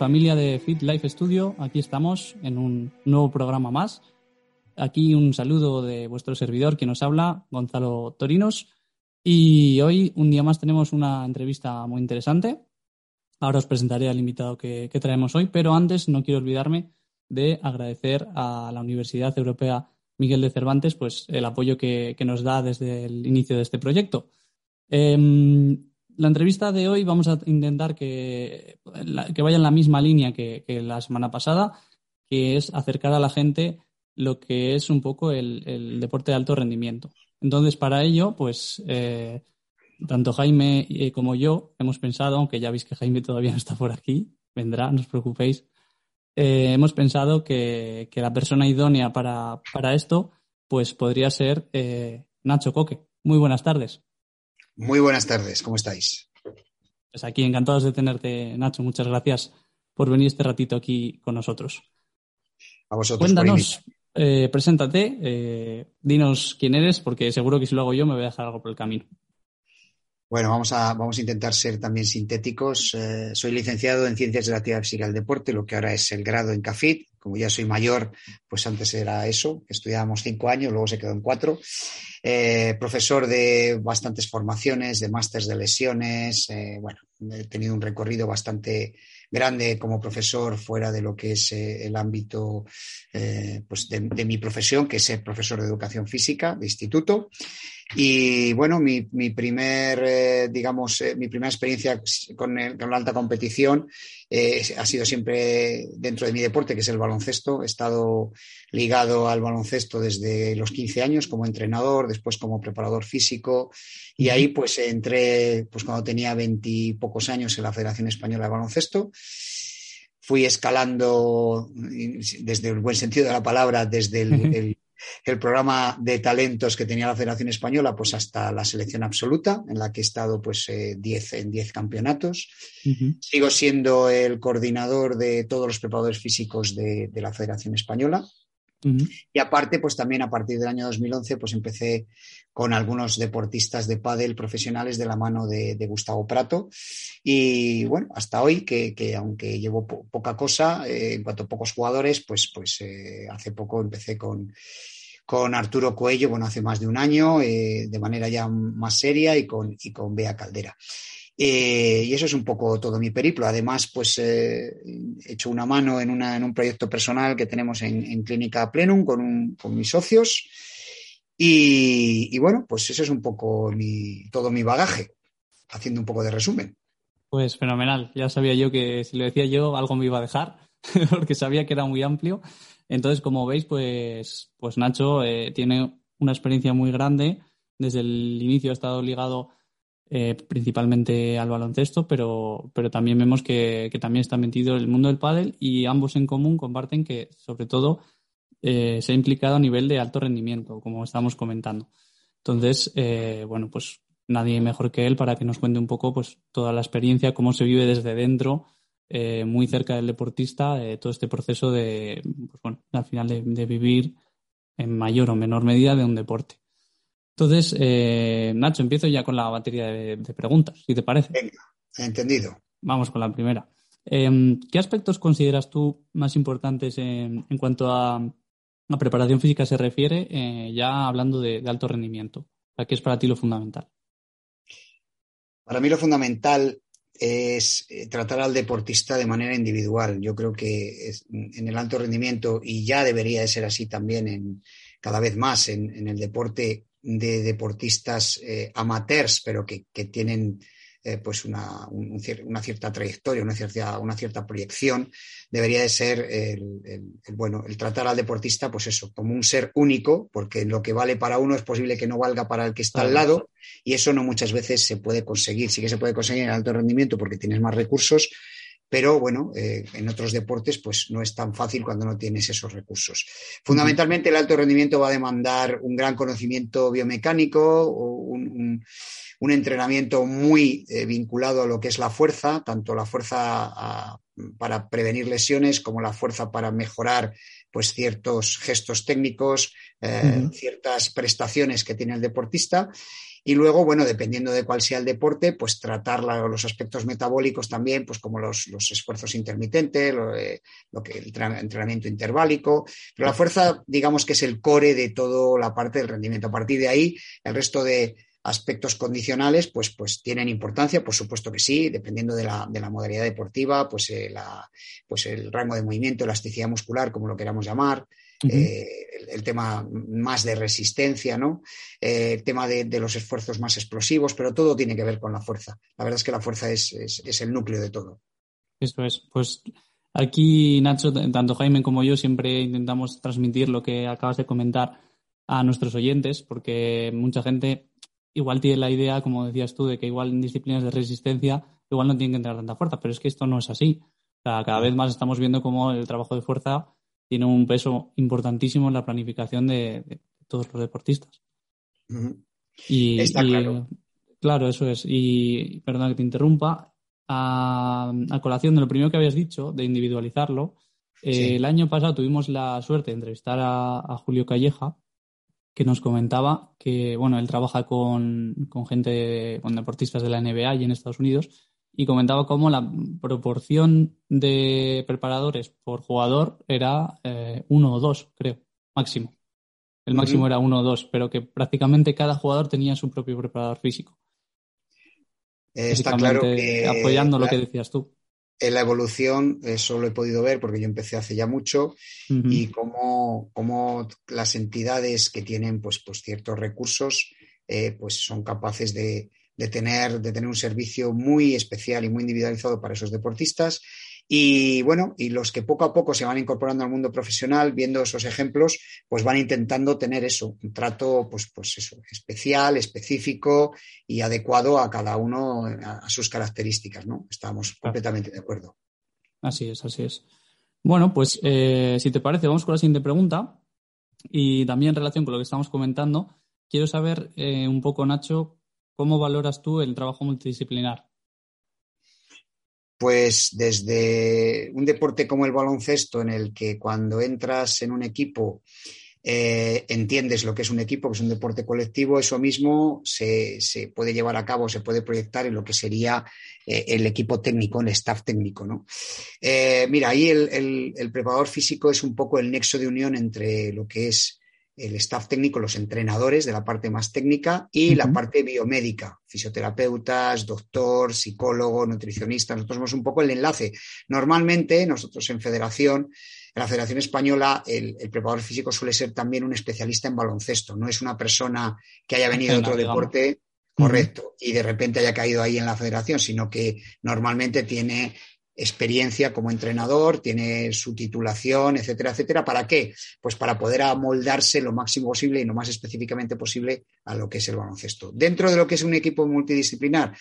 familia de Fit Life Studio, aquí estamos en un nuevo programa más. Aquí un saludo de vuestro servidor, quien nos habla, Gonzalo Torinos. Y hoy, un día más, tenemos una entrevista muy interesante. Ahora os presentaré al invitado que, traemos hoy, pero antes no quiero olvidarme de agradecer a la Universidad Europea Miguel de Cervantes pues, el apoyo que, nos da desde el inicio de este proyecto. Em, la entrevista de hoy vamos a intentar que, que vaya en la misma línea que, la semana pasada, que es acercar a la gente lo que es un poco el, deporte de alto rendimiento. Entonces, para ello, pues eh, tanto Jaime eh, como yo hemos pensado, aunque ya veis que Jaime todavía no está por aquí, vendrá, no os preocupéis, eh, hemos pensado que, la persona idónea para, para, esto, pues podría ser Nacho Coque. Muy buenas tardes. Muy buenas tardes, ¿cómo estáis? Pues aquí encantados de tenerte, Nacho. Muchas gracias por venir este ratito aquí con nosotros. A vosotros. Cuéntanos, eh, preséntate, eh, dinos quién eres, porque seguro que si lo hago yo me voy a dejar algo por el camino. Bueno, vamos a, vamos a intentar ser también sintéticos. Eh, soy licenciado en Ciencias de la Actividad Física del Deporte, lo que ahora es el grado en CAFIT. Como ya soy mayor, pues antes era eso, estudiábamos cinco años, luego se quedó en cuatro. Eh, profesor de bastantes formaciones, de másteres de lesiones. Eh, bueno, he tenido un recorrido bastante grande como profesor fuera de lo que es el ámbito pues de, mi profesión, que es ser profesor de educación física de instituto. Y bueno, mi, mi primer, eh, digamos, eh, mi primera experiencia con, la alta competición eh, ha sido siempre dentro de mi deporte, que es el baloncesto. He estado ligado al baloncesto desde los 15 años como entrenador, después como preparador físico. Y ahí pues entré, pues cuando tenía veintipocos años en la Federación Española de Baloncesto fui escalando desde el buen sentido de la palabra, desde el, el programa de talentos que tenía la Federación Española, pues hasta la selección absoluta, en la que he estado pues eh, en 10 campeonatos. Sigo siendo el coordinador de todos los preparadores físicos de, la Federación Española. Y aparte, pues también a partir del año 2011, pues empecé con algunos deportistas de pádel profesionales de la mano de, Gustavo Prato. Y bueno, hasta hoy, que, aunque llevo poca cosa, eh, en cuanto a pocos jugadores, pues, pues eh, hace poco empecé con, con Arturo Coello, bueno, hace más de un año, eh, de manera ya más seria y con, y con Bea Caldera. Eh, y eso es un poco todo mi periplo. Además, pues eh, he hecho una mano en, un proyecto personal que tenemos en, Clínica Plenum con, mis socios. Y, bueno, pues eso es un poco todo mi bagaje, haciendo un poco de resumen. Pues fenomenal. Ya sabía yo que si lo decía yo, algo me iba a dejar, porque sabía que era muy amplio. Entonces, como veis, pues, pues Nacho eh, tiene una experiencia muy grande. Desde el inicio ha estado ligado eh, principalmente al baloncesto, pero, pero también vemos que, también está metido el mundo del pádel y ambos en común comparten que, sobre todo, eh, se ha implicado a nivel de alto rendimiento, como estamos comentando. Entonces, eh, bueno, pues nadie mejor que él para que nos cuente un poco pues toda la experiencia, cómo se vive desde dentro, muy cerca del deportista, todo este proceso de, pues bueno, al final de vivir en mayor o menor medida de un deporte. Entonces, eh, Nacho, empiezo ya con la batería de, preguntas, si te parece. Venga, entendido. Vamos con la primera. Em, ¿Qué aspectos consideras tú más importantes en, cuanto a, preparación física se refiere, eh, ya hablando de, alto rendimiento? ¿Qué es para ti lo fundamental? Para mí lo fundamental es eh, tratar al deportista de manera individual. Yo creo que en el alto rendimiento, y ya debería de ser así también en, cada vez más en el deporte de deportistas eh, amateurs, pero que, tienen eh, pues una, una, cierta trayectoria, una cierta, una cierta proyección, debería de ser el, bueno, el tratar al deportista, pues eso, como un ser único, porque lo que vale para uno es posible que no valga para el que está al lado, y eso no muchas veces se puede conseguir. Sí que se puede conseguir en alto rendimiento porque tienes más recursos, pero bueno, eh, en otros deportes pues no es tan fácil cuando no tienes esos recursos. Fundamentalmente el alto rendimiento va a demandar un gran conocimiento biomecánico, un, un, entrenamiento muy eh, vinculado a lo que es la fuerza, tanto la fuerza para prevenir lesiones como la fuerza para mejorar pues ciertos gestos técnicos, eh, ciertas prestaciones que tiene el deportista Y luego, bueno, dependiendo de cuál sea el deporte, pues tratar los aspectos metabólicos también, pues como los, esfuerzos intermitentes, lo, eh, que el entrenamiento interválico. Pero la fuerza, digamos que es el core de toda la parte del rendimiento. A partir de ahí, el resto de, aspectos condicionales, pues, pues tienen importancia, por supuesto que sí, dependiendo de la, de la modalidad deportiva, pues, eh, la, pues el rango de movimiento, elasticidad muscular, como lo queramos llamar, eh, el, tema más de resistencia, ¿no? Eh, el tema de, los esfuerzos más explosivos, pero todo tiene que ver con la fuerza. La verdad es que la fuerza es, es, el núcleo de todo. Eso es. Pues aquí, Nacho, tanto Jaime como yo siempre intentamos transmitir lo que acabas de comentar a nuestros oyentes, porque mucha gente igual tiene la idea, como decías tú, de que igual en disciplinas de resistencia igual no tienen que entrar tanta fuerza, pero es que esto no es así. cada vez más estamos viendo cómo el trabajo de fuerza tiene un peso importantísimo en la planificación de, todos los deportistas. Y, Está claro. claro, eso es. Y perdona que te interrumpa. A, colación de lo primero que habías dicho, de individualizarlo, eh, el año pasado tuvimos la suerte de entrevistar a Julio Calleja, que nos comentaba que, bueno, él trabaja con, gente, con deportistas de la NBA y en Estados Unidos, y comentaba cómo la proporción de preparadores por jugador era eh, uno o dos, creo, máximo. El máximo era uno o dos, pero que prácticamente cada jugador tenía su propio preparador físico. Está claro que. Apoyando lo que decías tú en la evolución, eso lo he podido ver porque yo empecé hace ya mucho, y cómo, las entidades que tienen pues, pues ciertos recursos eh, pues son capaces de, de, tener, de tener un servicio muy especial y muy individualizado para esos deportistas y bueno, y los que poco a poco se van incorporando al mundo profesional, viendo esos ejemplos, pues van intentando tener eso, un trato, pues, pues eso, especial, específico y adecuado a cada uno, a, sus características, ¿no? Estamos completamente de acuerdo. Así es, así es. Bueno, pues eh, si te parece, vamos con la siguiente pregunta. Y también en relación con lo que estamos comentando, quiero saber eh, un poco, Nacho, cómo valoras tú el trabajo multidisciplinar pues desde un deporte como el baloncesto, en el que cuando entras en un equipo eh, entiendes lo que es un equipo, que es un deporte colectivo, eso mismo se, puede llevar a cabo, se puede proyectar en lo que sería eh, el equipo técnico, el staff técnico. ¿no? Eh, mira, ahí el, el, preparador físico es un poco el nexo de unión entre lo que es el staff técnico, los entrenadores de la parte más técnica y la parte biomédica, fisioterapeutas, doctor, psicólogo, nutricionista. Nosotros somos un poco el enlace. Normalmente, nosotros en federación, en la Federación Española, el, preparador físico suele ser también un especialista en baloncesto. No es una persona que haya venido de otro deporte correcto y de repente haya caído ahí en la federación, sino que normalmente tiene experiencia como entrenador, tiene su titulación, etcétera, etcétera. ¿Para qué? Pues para poder amoldarse lo máximo posible y lo más específicamente posible a lo que es el baloncesto. Dentro de lo que es un equipo multidisciplinar,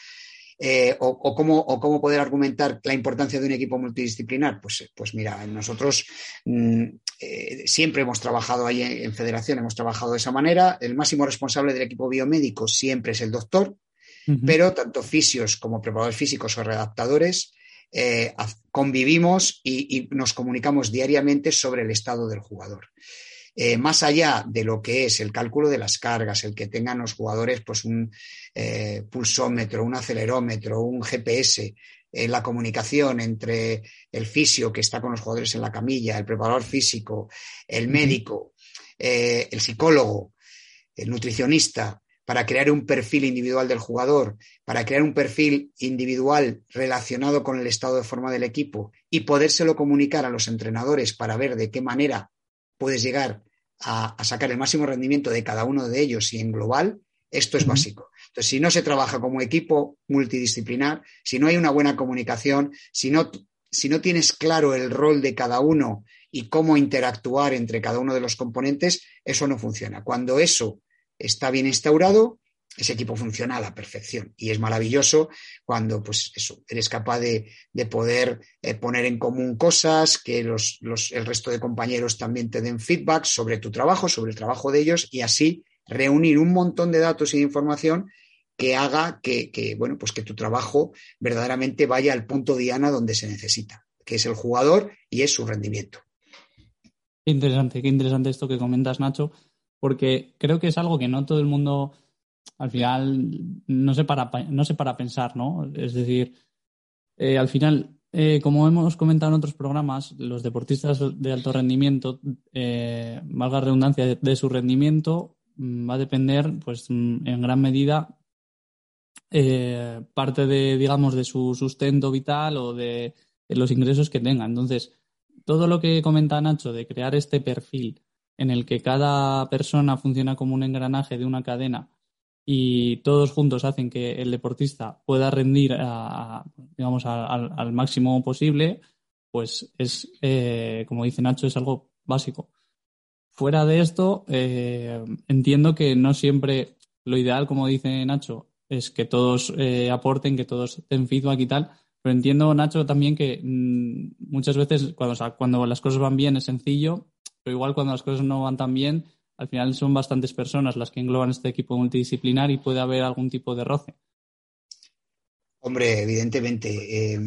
eh, o, cómo, poder argumentar la importancia de un equipo multidisciplinar? Pues, pues mira, nosotros mm, eh, siempre hemos trabajado ahí en, federación, hemos trabajado de esa manera. El máximo responsable del equipo biomédico siempre es el doctor, pero tanto fisios como preparadores físicos o redactadores eh, convivimos y, nos comunicamos diariamente sobre el estado del jugador. Eh, más allá de lo que es el cálculo de las cargas, el que tengan los jugadores pues un eh, pulsómetro, un acelerómetro, un GPS, la comunicación entre el fisio que está con los jugadores en la camilla, el preparador físico, el médico, el psicólogo, el nutricionista, para crear un perfil individual del jugador, para crear un perfil individual relacionado con el estado de forma del equipo y podérselo comunicar a los entrenadores para ver de qué manera puedes llegar a, sacar el máximo rendimiento de cada uno de ellos y en global, esto es básico. Entonces, si no se trabaja como equipo multidisciplinar, si no hay una buena comunicación, si no, si no tienes claro el rol de cada uno y cómo interactuar entre cada uno de los componentes, eso no funciona. Cuando eso está bien instaurado, ese equipo funciona a la perfección. Y es maravilloso cuando pues, eso, eres capaz de, poder eh, poner en común cosas, que los, el resto de compañeros también te den feedback sobre tu trabajo, sobre el trabajo de ellos, y así reunir un montón de datos y de información que haga que, bueno, pues que tu trabajo verdaderamente vaya al punto diana donde se necesita, que es el jugador y es su rendimiento. Qué interesante, qué interesante esto que comentas, Nacho porque creo que es algo que no todo el mundo al final no se para, no se para pensar, ¿no? Es decir, eh, al final, eh, como hemos comentado en otros programas, los deportistas de alto rendimiento, eh, valga redundancia, de, su rendimiento mm, va a depender, pues, mm, en gran medida parte de, digamos, de su sustento vital o de los ingresos que tenga. Entonces, todo lo que comenta Nacho de crear este perfil en el que cada persona funciona como un engranaje de una cadena y todos juntos hacen que el deportista pueda rendir digamos, al máximo posible, pues es, eh, como dice Nacho, es algo básico. Fuera de esto, eh, entiendo que no siempre lo ideal, como dice Nacho, es que todos eh, aporten, que todos den feedback y tal, pero entiendo, Nacho, también que mm, muchas veces cuando las cosas van bien es sencillo, pero igual cuando las cosas no van tan bien, al final son bastantes personas las que engloban este equipo multidisciplinar y puede haber algún tipo de roce. Hombre, evidentemente. Eh,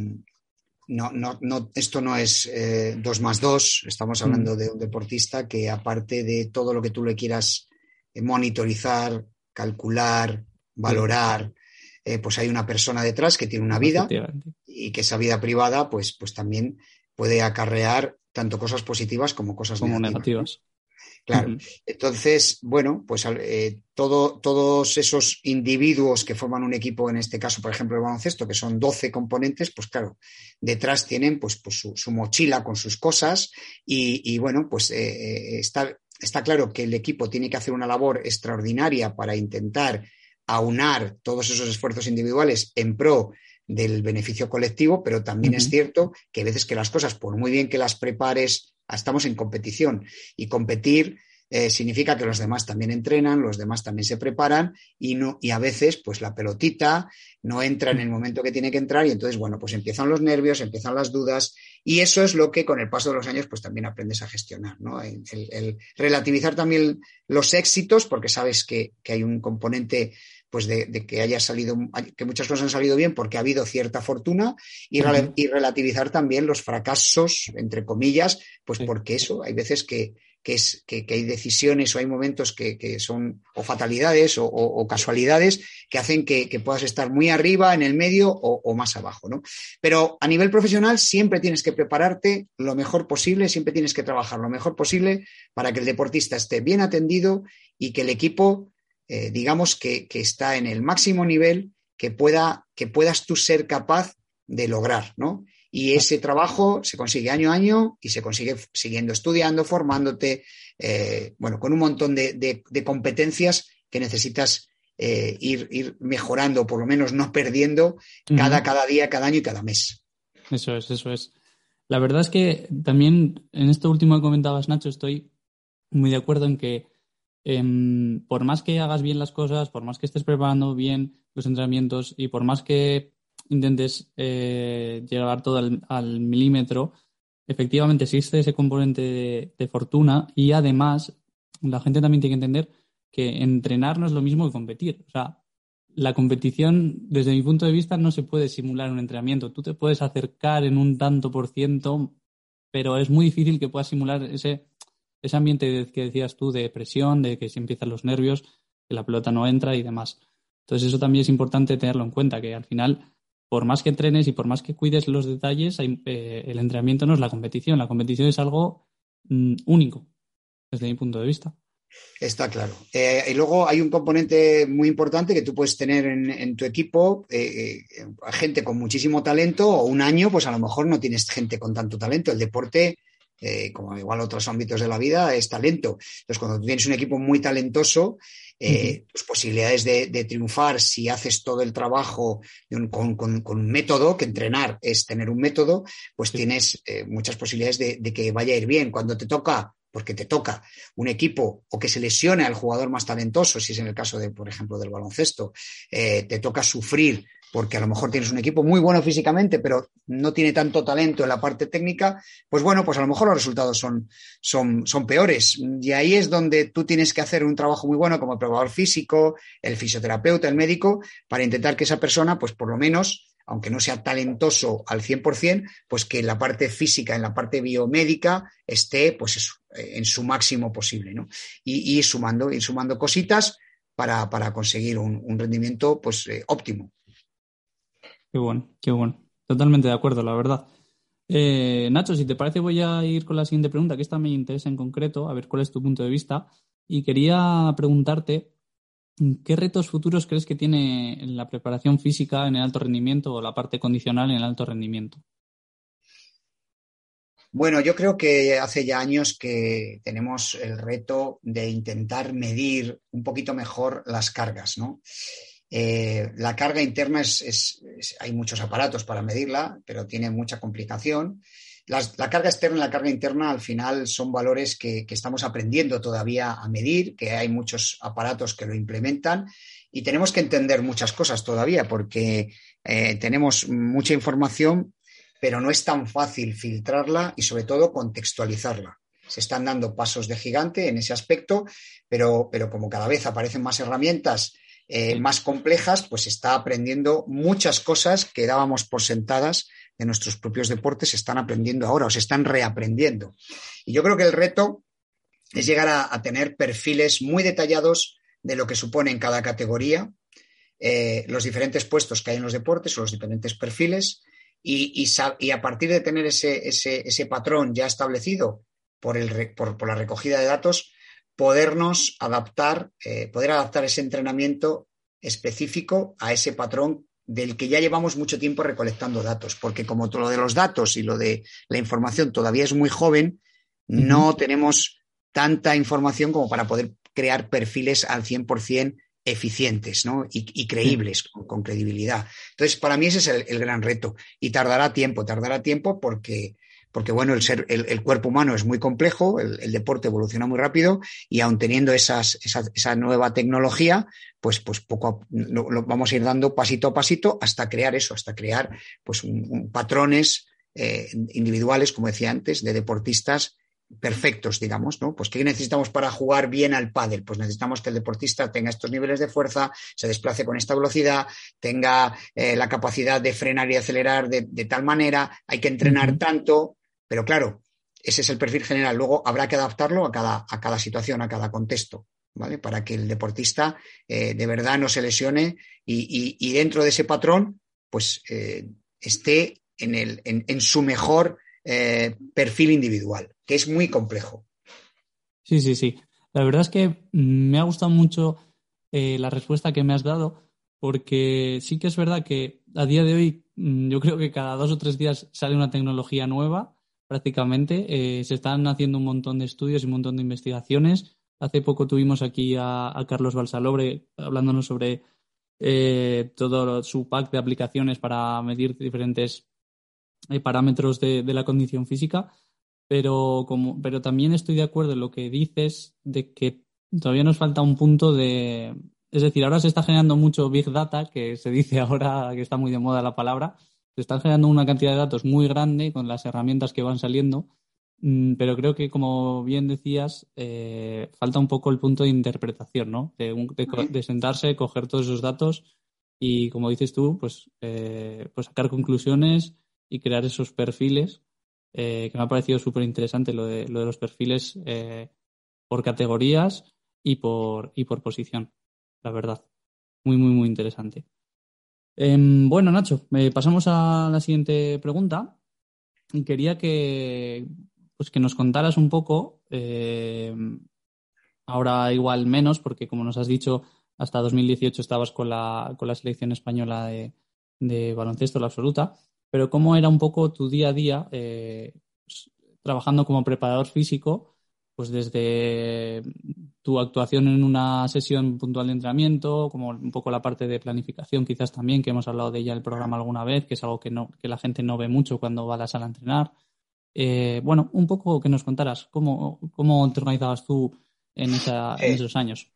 no, no, no, esto no es eh, dos más dos. Estamos mm. hablando de un deportista que, aparte de todo lo que tú le quieras eh, monitorizar, calcular, valorar, pues hay una persona detrás que tiene una vida y que esa vida privada, pues, pues también puede acarrear tanto cosas positivas como cosas negativas. Claro. Entonces, bueno, pues eh, todos esos individuos que forman un equipo, en este caso, por ejemplo, el baloncesto, que son 12 componentes, pues claro, detrás tienen pues, pues su, mochila con sus cosas y, bueno, pues eh, eh, está, está claro que el equipo tiene que hacer una labor extraordinaria para intentar aunar todos esos esfuerzos individuales en pro del beneficio colectivo, pero también es cierto que a veces que las cosas, por muy bien que las prepares estamos en competición. Y competir eh, significa que los demás también entrenan, los demás también se preparan y, no, y a veces pues la pelotita no entra en el momento que tiene que entrar y entonces, bueno, pues empiezan los nervios, empiezan las dudas y eso es lo que con el paso de los años pues también aprendes a gestionar, ¿no? El, relativizar también los éxitos porque sabes que, hay un componente pues de, que haya salido, que muchas cosas han salido bien porque ha habido cierta fortuna y, y relativizar también los fracasos, entre comillas, pues porque eso, hay veces que, que, es, que, hay decisiones o hay momentos que, son o fatalidades o, casualidades que hacen que, puedas estar muy arriba, en el medio o, más abajo. ¿no? Pero a nivel profesional siempre tienes que prepararte lo mejor posible, siempre tienes que trabajar lo mejor posible para que el deportista esté bien atendido y que el equipo, eh, digamos, que, está en el máximo nivel que, pueda, que puedas tú ser capaz de lograr, ¿no? Y ese trabajo se consigue año a año y se consigue siguiendo estudiando, formándote, eh, bueno, con un montón de, competencias que necesitas eh, ir, ir, mejorando, por lo menos no perdiendo cada, cada día, cada año y cada mes. Eso es, eso es. La verdad es que también en esto último que comentabas, Nacho, estoy muy de acuerdo en que em, por más que hagas bien las cosas, por más que estés preparando bien los entrenamientos y por más que intentes eh, llevar todo al, milímetro, efectivamente existe ese componente de, fortuna y además la gente también tiene que entender que entrenar no es lo mismo que competir. O sea, la competición, desde mi punto de vista, no se puede simular un entrenamiento. Tú te puedes acercar en un tanto por ciento, pero es muy difícil que puedas simular ese, ese ambiente que decías tú de presión, de que si empiezan los nervios, que la pelota no entra y demás. Entonces eso también es importante tenerlo en cuenta, que al final por más que entrenes y por más que cuides los detalles, eh, el entrenamiento no es la competición. La competición es algo mm, único, desde mi punto de vista. Está claro. Eh, y luego hay un componente muy importante que tú puedes tener en, tu equipo, eh, gente con muchísimo talento, o un año, pues a lo mejor no tienes gente con tanto talento. El deporte, como igual otros ámbitos de la vida, es talento. Entonces, cuando tú tienes un equipo muy talentoso, eh, tus posibilidades de, triunfar si haces todo el trabajo con, un método, que entrenar es tener un método, pues tienes eh, muchas posibilidades de, que vaya a ir bien. Cuando te toca porque te toca un equipo o que se lesione al jugador más talentoso, si es en el caso de, por ejemplo, del baloncesto, eh, te toca sufrir porque a lo mejor tienes un equipo muy bueno físicamente, pero no tiene tanto talento en la parte técnica, pues bueno, pues a lo mejor los resultados son, son, son peores. Y ahí es donde tú tienes que hacer un trabajo muy bueno como el probador físico, el fisioterapeuta, el médico, para intentar que esa persona, pues por lo menos, aunque no sea talentoso al 100%, pues que en la parte física, en la parte biomédica, esté pues en su máximo posible, ¿no? Y, y sumando, y sumando cositas para, conseguir un, rendimiento pues, eh, óptimo. Qué bueno, qué bueno. Totalmente de acuerdo, la verdad. Eh, Nacho, si te parece, voy a ir con la siguiente pregunta, que esta me interesa en concreto, a ver cuál es tu punto de vista. Y quería preguntarte, ¿qué retos futuros crees que tiene la preparación física en el alto rendimiento o la parte condicional en el alto rendimiento? Bueno, yo creo que hace ya años que tenemos el reto de intentar medir un poquito mejor las cargas, ¿no? Eh, la carga interna es, hay muchos aparatos para medirla, pero tiene mucha complicación. la carga externa y la carga interna al final son valores que, estamos aprendiendo todavía a medir, que hay muchos aparatos que lo implementan y tenemos que entender muchas cosas todavía porque eh, tenemos mucha información, pero no es tan fácil filtrarla y sobre todo contextualizarla. Se están dando pasos de gigante en ese aspecto, pero, pero como cada vez aparecen más herramientas eh, más complejas, pues está aprendiendo muchas cosas que dábamos por sentadas de nuestros propios deportes, se están aprendiendo ahora o se están reaprendiendo. Y yo creo que el reto es llegar a, tener perfiles muy detallados de lo que supone en cada categoría, eh, los diferentes puestos que hay en los deportes o los diferentes perfiles, y, a partir de tener ese, patrón ya establecido por, la recogida de datos, podernos adaptar, eh, poder adaptar ese entrenamiento específico a ese patrón del que ya llevamos mucho tiempo recolectando datos, porque como todo lo de los datos y lo de la información todavía es muy joven, no tenemos tanta información como para poder crear perfiles al 100% eficientes ¿no? y, creíbles, con, credibilidad. Entonces, para mí ese es el, gran reto y tardará tiempo, tardará tiempo porque, porque bueno, el, ser, el, cuerpo humano es muy complejo, el, deporte evoluciona muy rápido y aun teniendo esas, esa, nueva tecnología, pues, pues poco lo, vamos a ir dando pasito a pasito hasta crear eso, hasta crear pues patrones eh, individuales, como decía antes, de deportistas perfectos, digamos, ¿no? Pues ¿qué necesitamos para jugar bien al pádel? Pues necesitamos que el deportista tenga estos niveles de fuerza, se desplace con esta velocidad, tenga eh, la capacidad de frenar y acelerar de, tal manera, hay que entrenar tanto, pero claro, ese es el perfil general. Luego habrá que adaptarlo a cada, a cada situación, a cada contexto, ¿vale? Para que el deportista eh, de verdad no se lesione y, dentro de ese patrón, pues eh, esté en, el, en su mejor perfil individual que es muy complejo. Sí, sí, sí. La verdad es que me ha gustado mucho eh, la respuesta que me has dado, porque sí que es verdad que a día de hoy mm, yo creo que cada dos o tres días sale una tecnología nueva, prácticamente. Eh, se están haciendo un montón de estudios y un montón de investigaciones. Hace poco tuvimos aquí a, Carlos Balsalobre hablándonos sobre eh, todo su pack de aplicaciones para medir diferentes parámetros de, la condición física pero, como, pero también estoy de acuerdo en lo que dices de que todavía nos falta un punto de... Es decir, ahora se está generando mucho Big Data, que se dice ahora que está muy de moda la palabra. Se están generando una cantidad de datos muy grande con las herramientas que van saliendo, mm, pero creo que, como bien decías, eh, falta un poco el punto de interpretación, ¿no? De, sentarse, coger todos esos datos y, como dices tú, pues, eh, pues sacar conclusiones y crear esos perfiles eh, que me ha parecido súper interesante lo de, lo de los perfiles por categorías y por, y por posición, la verdad. Muy, muy, muy interesante. Em, bueno, Nacho, pasamos a la siguiente pregunta. Quería que, pues que nos contaras un poco, em, ahora igual menos, porque como nos has dicho, hasta 2018 estabas con la, con la selección española de, baloncesto, la absoluta pero cómo era un poco tu día a día eh, trabajando como preparador físico, pues desde tu actuación en una sesión puntual de entrenamiento, como un poco la parte de planificación quizás también, que hemos hablado de ella en el programa alguna vez, que es algo que, no, que la gente no ve mucho cuando va a la sala a entrenar. Eh, bueno, un poco que nos contaras cómo, cómo te organizabas tú en, esa, en esos años.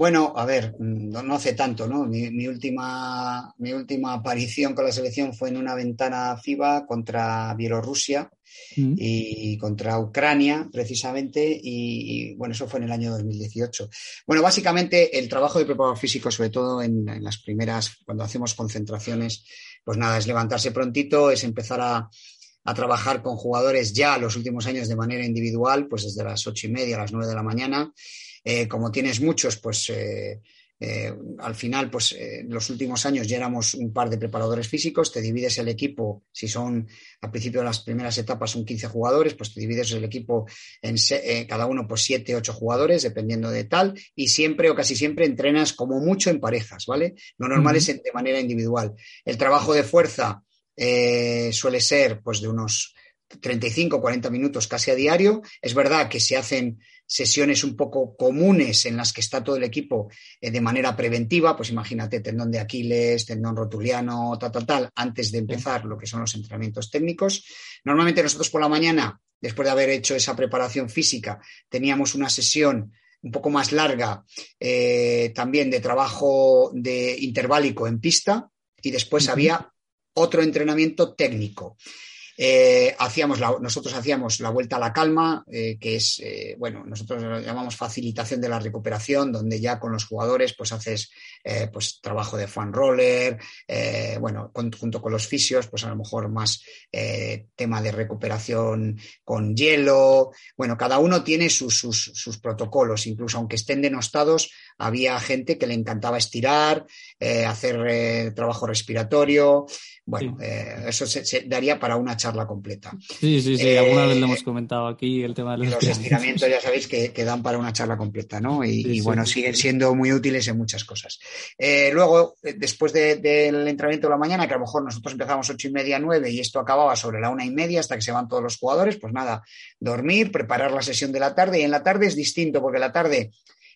Bueno, a ver, mm, no, hace tanto, ¿no? Mi, última, mi última aparición con la selección fue en una ventana FIBA contra Bielorrusia mm. y contra Ucrania, precisamente, y, bueno, eso fue en el año 2018. Bueno, básicamente el trabajo de preparador físico, sobre todo en, las primeras, cuando hacemos concentraciones, pues nada, es levantarse prontito, es empezar a, a trabajar con jugadores ya los últimos años de manera individual, pues desde las ocho y media a las nueve de la mañana Eh, como tienes muchos, pues eh, eh, al final, pues en los últimos años ya éramos un par de preparadores físicos, te divides el equipo, si son al principio de las primeras etapas son 15 jugadores, pues te divides el equipo en cada uno por 7, 8 jugadores, dependiendo de tal, y siempre o casi siempre entrenas como mucho en parejas, ¿vale? Lo normal es de manera individual. El trabajo de fuerza suele ser pues de unos 35, 40 minutos casi a diario. Es verdad que se hacen sesiones un poco comunes en las que está todo el equipo eh, de manera preventiva, pues imagínate tendón de Aquiles, tendón rotuliano, tal, tal, tal, antes de empezar lo que son los entrenamientos técnicos. Normalmente nosotros por la mañana, después de haber hecho esa preparación física, teníamos una sesión un poco más larga eh, también de trabajo de interválico en pista y después había otro entrenamiento técnico. Eh, hacíamos nosotros hacíamos la vuelta a la calma, eh, que es, eh, bueno, nosotros lo llamamos facilitación de la recuperación, donde ya con los jugadores pues haces pues trabajo de fan roller, bueno, junto con los fisios, pues a lo mejor más tema de recuperación con hielo. Bueno, cada uno tiene sus, sus, protocolos, incluso aunque estén denostados, había gente que le encantaba estirar, hacer trabajo respiratorio. Bueno, eso se daría para una charla la completa. Sí, sí, sí, alguna vez lo hemos eh, comentado aquí, el tema de los, estiramientos. ya sabéis que, dan para una charla completa, ¿no? Y, bueno, siguen siendo muy útiles en muchas cosas. Eh, luego, eh, después del entrenamiento de la mañana, que a lo mejor nosotros empezamos ocho y media, nueve, y esto acababa sobre la una y media hasta que se van todos los jugadores, pues nada, dormir, preparar la sesión de la tarde, y en la tarde es distinto, porque la tarde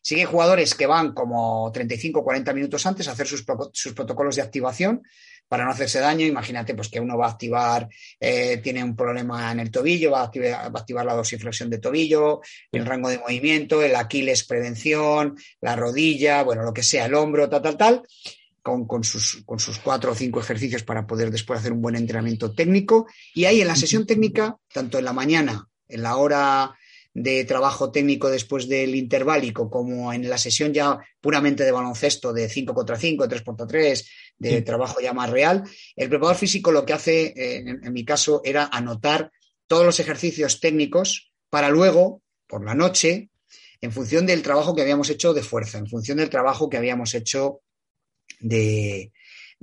Sí hay jugadores que van como 35 o 40 minutos antes a hacer sus, sus, protocolos de activación para no hacerse daño. Imagínate pues, que uno va a activar, eh, tiene un problema en el tobillo, va a, activar, va a activar la dorsiflexión de tobillo, el rango de movimiento, el Aquiles prevención, la rodilla, bueno, lo que sea, el hombro, tal, tal, tal. Con, con, sus, con sus cuatro o cinco ejercicios para poder después hacer un buen entrenamiento técnico. Y ahí en la sesión técnica, tanto en la mañana, en la hora de trabajo técnico después del interválico, como en la sesión ya puramente de baloncesto de 5 contra 5, 3 contra 3, de trabajo ya más real, el preparador físico lo que hace, eh, en, mi caso, era anotar todos los ejercicios técnicos para luego, por la noche, en función del trabajo que habíamos hecho de fuerza, en función del trabajo que habíamos hecho de,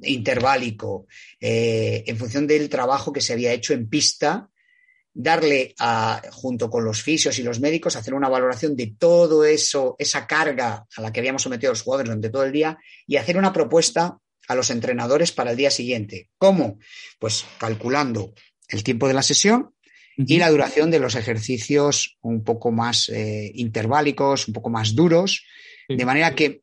interválico, eh, en función del trabajo que se había hecho en pista, darle a, junto con los fisios y los médicos, hacer una valoración de todo eso, esa carga a la que habíamos sometido a los jugadores durante todo el día y hacer una propuesta a los entrenadores para el día siguiente. ¿Cómo? Pues calculando el tiempo de la sesión y la duración de los ejercicios un poco más eh, interválicos, un poco más duros, de manera que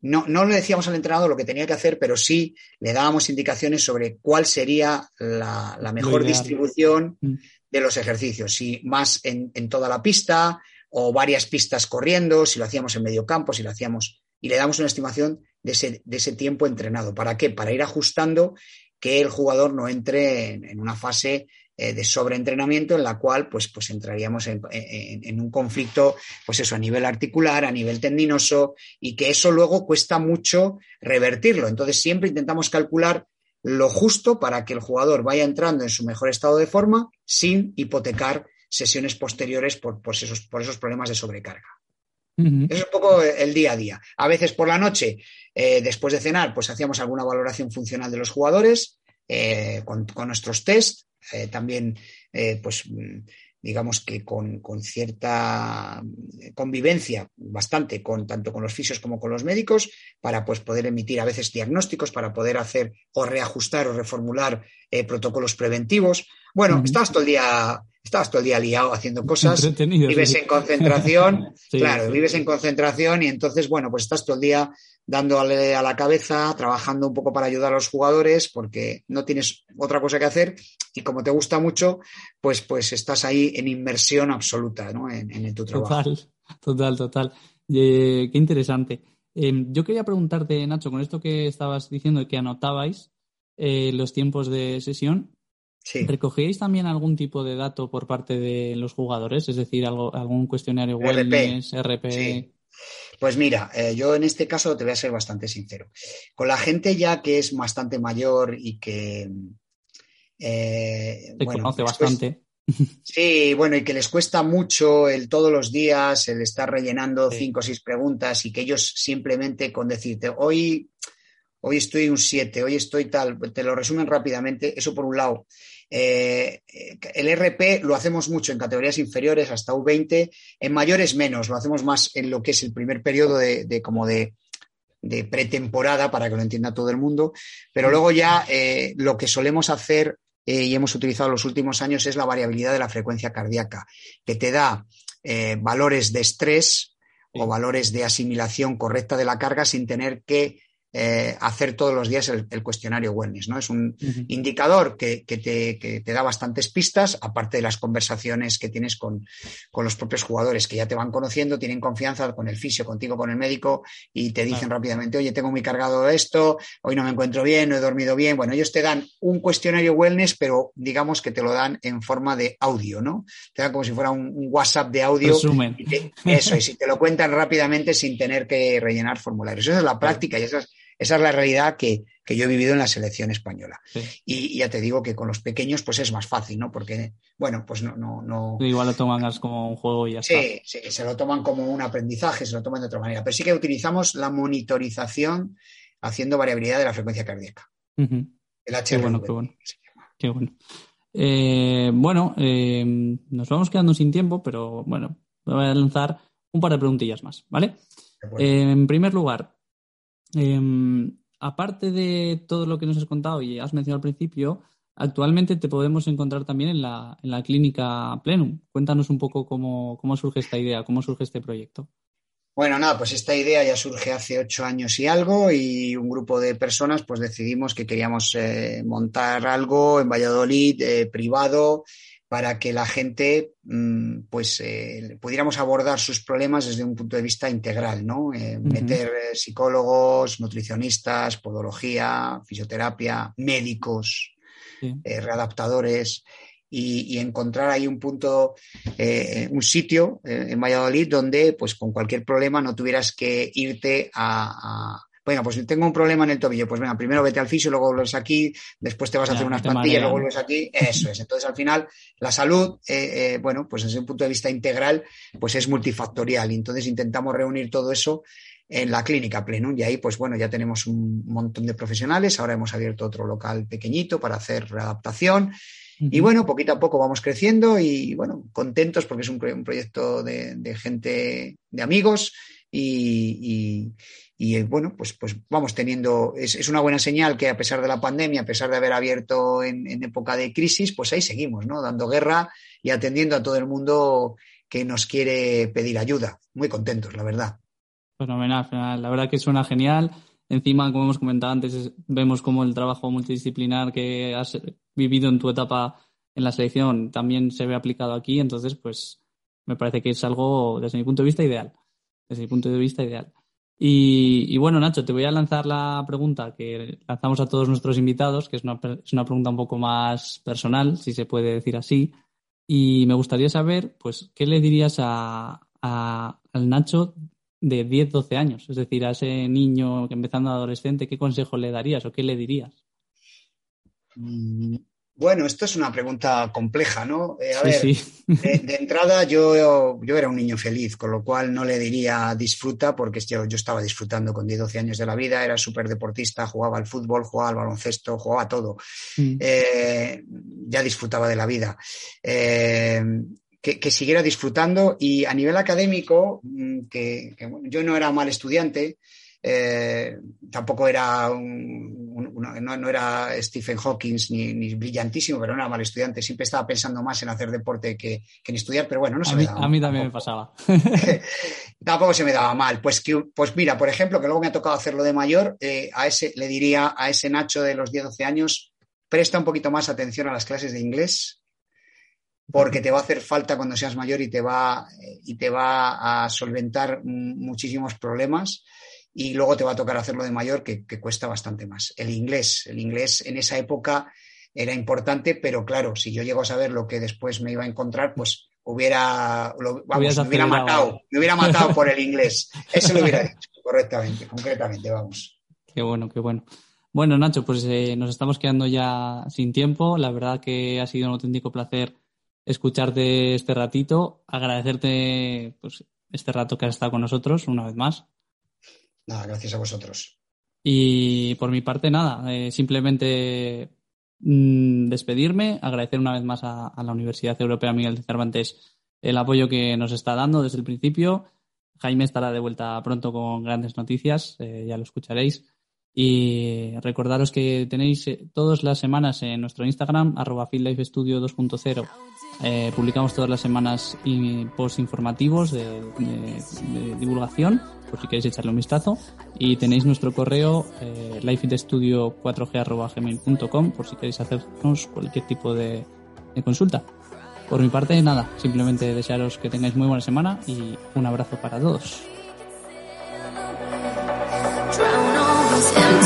no, no, le decíamos al entrenador lo que tenía que hacer, pero sí le dábamos indicaciones sobre cuál sería la, mejor distribución mm de los ejercicios, si más en, toda la pista o varias pistas corriendo, si lo hacíamos en medio campo, si lo hacíamos y le damos una estimación de ese, de ese tiempo entrenado. ¿Para qué? Para ir ajustando que el jugador no entre en, una fase eh, de sobreentrenamiento en la cual pues, pues entraríamos en, en, un conflicto, pues eso, a nivel articular, a nivel tendinoso, y que eso luego cuesta mucho revertirlo. Entonces siempre intentamos calcular lo justo para que el jugador vaya entrando en su mejor estado de forma sin hipotecar sesiones posteriores por, esos, por esos, problemas de sobrecarga. Es un poco el día a día. A veces por la noche, eh, después de cenar, pues hacíamos alguna valoración funcional de los jugadores eh, con, nuestros test. Eh, también, pues digamos que con, cierta convivencia bastante con tanto con los fisios como con los médicos para pues poder emitir a veces diagnósticos para poder hacer o reajustar o reformular eh, protocolos preventivos. Bueno estás todo el día estabas todo el día liado haciendo cosas vives en concentración. Claro vives en concentración y entonces bueno pues estás todo el día dándole a la cabeza, trabajando un poco para ayudar a los jugadores, porque no tienes otra cosa que hacer y como te gusta mucho, pues, pues estás ahí en inmersión absoluta ¿no? en, tu trabajo. Total, total, total. Eh, qué interesante. Em, yo quería preguntarte, Nacho, con esto que estabas diciendo que anotabais eh, los tiempos de sesión, Sí. ¿Recogíais también algún tipo de dato por parte de los jugadores? Es decir, algo, algún cuestionario wellness, RP. Sí. Pues mira, eh, yo en este caso te voy a ser bastante sincero. Con la gente ya que es bastante mayor y que... Eh, conoce bastante. Sí, bueno, y que les cuesta mucho el todos los días, el estar rellenando cinco o seis preguntas y que ellos simplemente con decirte, hoy, hoy estoy un 7, hoy estoy tal, te lo resumen rápidamente, eso por un lado. Eh, el RP lo hacemos mucho en categorías inferiores hasta U20, en mayores menos, lo hacemos más en lo que es el primer periodo de, como de, pretemporada para que lo entienda todo el mundo, pero luego ya eh, lo que solemos hacer eh, y hemos utilizado en los últimos años es la variabilidad de la frecuencia cardíaca, que te da valores de estrés o valores de asimilación correcta de la carga sin tener que eh, hacer todos los días el, cuestionario wellness. ¿no? Es un indicador que, te, da bastantes pistas, aparte de las conversaciones que tienes con, los propios jugadores que ya te van conociendo, tienen confianza con el fisio, contigo, con el médico y te dicen rápidamente, oye, tengo muy cargado esto, hoy no me encuentro bien, no he dormido bien. Bueno, ellos te dan un cuestionario wellness, pero digamos que te lo dan en forma de audio, ¿no? Te dan como si fuera un, WhatsApp de audio. eso, y si te lo cuentan rápidamente sin tener que rellenar formularios. Esa es la práctica y esas esa es la realidad que, yo he vivido en la selección española. Y, ya te digo que con los pequeños pues es más fácil, ¿no? Porque, bueno, pues no... no, no... Igual lo toman como un juego y ya está. Sí, sí, se lo toman como un aprendizaje, se lo toman de otra manera. Pero sí que utilizamos la monitorización haciendo variabilidad de la frecuencia cardíaca. El Qué bueno, qué bueno. Qué bueno. Eh, bueno, eh, nos vamos quedando sin tiempo, pero bueno, voy a lanzar un par de preguntillas más, ¿vale? en primer lugar, Em, aparte de todo lo que nos has contado y has mencionado al principio, actualmente te podemos encontrar también en la, en la clínica Plenum. Cuéntanos un poco cómo, surge esta idea, cómo surge este proyecto. Bueno, nada, pues esta idea ya surge hace ocho años y algo y un grupo de personas pues decidimos que queríamos eh, montar algo en Valladolid eh, privado para que la gente mm, pues eh, pudiéramos abordar sus problemas desde un punto de vista integral, ¿no? Eh, meter eh, psicólogos, nutricionistas, podología, fisioterapia, médicos, readaptadores y, encontrar ahí un punto, un sitio en Valladolid donde pues con cualquier problema no tuvieras que irte a venga, pues tengo un problema en el tobillo, pues venga, primero vete al fisio, luego vuelves aquí, después te vas a hacer unas plantillas, luego vuelves aquí, eso es. Entonces, al final, la salud, eh, eh, bueno, pues desde un punto de vista integral, pues es multifactorial. Y entonces intentamos reunir todo eso en la clínica Plenum. Y ahí pues bueno ya tenemos un montón de profesionales. Ahora hemos abierto otro local pequeñito para hacer readaptación. Y bueno poquito a poco vamos creciendo y bueno contentos porque es un, proyecto de, gente de amigos y, y eh, bueno, pues, pues vamos teniendo, es, una buena señal que a pesar de la pandemia, a pesar de haber abierto en, época de crisis, pues ahí seguimos, ¿no? Dando guerra y atendiendo a todo el mundo que nos quiere pedir ayuda. Muy contentos, la verdad. Fenomenal, fenomenal. La verdad que suena genial. Encima, como hemos comentado antes, vemos como el trabajo multidisciplinar que has vivido en tu etapa en la selección también se ve aplicado aquí. Entonces, pues me parece que es algo, desde mi punto de vista, ideal. Desde mi punto de vista, ideal. Y, bueno, Nacho, te voy a lanzar la pregunta que lanzamos a todos nuestros invitados, que es una, es una pregunta un poco más personal, si se puede decir así. Y me gustaría saber, pues, ¿qué le dirías a, al Nacho de 10, 12 años? Es decir, a ese niño que empezando adolescente, ¿qué consejo le darías o qué le dirías? Mm, bueno, esto es una pregunta compleja, ¿no? Eh, a ver, De, entrada yo, yo era un niño feliz, con lo cual no le diría disfruta, porque yo, yo estaba disfrutando con 10, 12 años de la vida, era súper deportista, jugaba al fútbol, jugaba al baloncesto, jugaba todo. Mm. Eh, ya disfrutaba de la vida. Eh, que, siguiera disfrutando y a nivel académico, mm, que, que yo no era mal estudiante, eh, tampoco era no, era Stephen Hawking ni, brillantísimo, pero no era mal estudiante. Siempre estaba pensando más en hacer deporte que, en estudiar, pero bueno, no se me mí, A mí también me pasaba. tampoco se me daba mal. Pues, que, pues mira, por ejemplo, que luego me ha tocado hacerlo de mayor, eh, a ese le diría a ese Nacho de los 10-12 años, presta un poquito más atención a las clases de inglés, porque te va a hacer falta cuando seas mayor y te va, eh, y te va a solventar muchísimos problemas y luego te va a tocar hacerlo de mayor, que, cuesta bastante más. El inglés, el inglés en esa época era importante, pero claro, si yo llego a saber lo que después me iba a encontrar, pues hubiera, vamos, me hubiera matado, me hubiera matado por el inglés. Eso lo hubiera hecho correctamente, concretamente, vamos. Qué bueno, qué bueno. Bueno, Nacho, pues eh, nos estamos quedando ya sin tiempo. La verdad que ha sido un auténtico placer escucharte este ratito, agradecerte pues, este rato que has estado con nosotros una vez más. Nada, gracias a vosotros. Y por mi parte, nada, eh, simplemente mm, despedirme, agradecer una vez más a, la Universidad Europea Miguel de Cervantes el apoyo que nos está dando desde el principio. Jaime estará de vuelta pronto con grandes noticias, eh, ya lo escucharéis. Y recordaros que tenéis eh, todas las semanas en nuestro Instagram, arroba Studio 2.0. Eh, publicamos todas las semanas post informativos de, divulgación, por si queréis echarle un vistazo. Y tenéis nuestro correo eh, 4g.gmail.com por si queréis hacernos cualquier tipo de, de consulta. Por mi parte, nada, simplemente desearos que tengáis muy buena semana y un abrazo para todos. And. empty.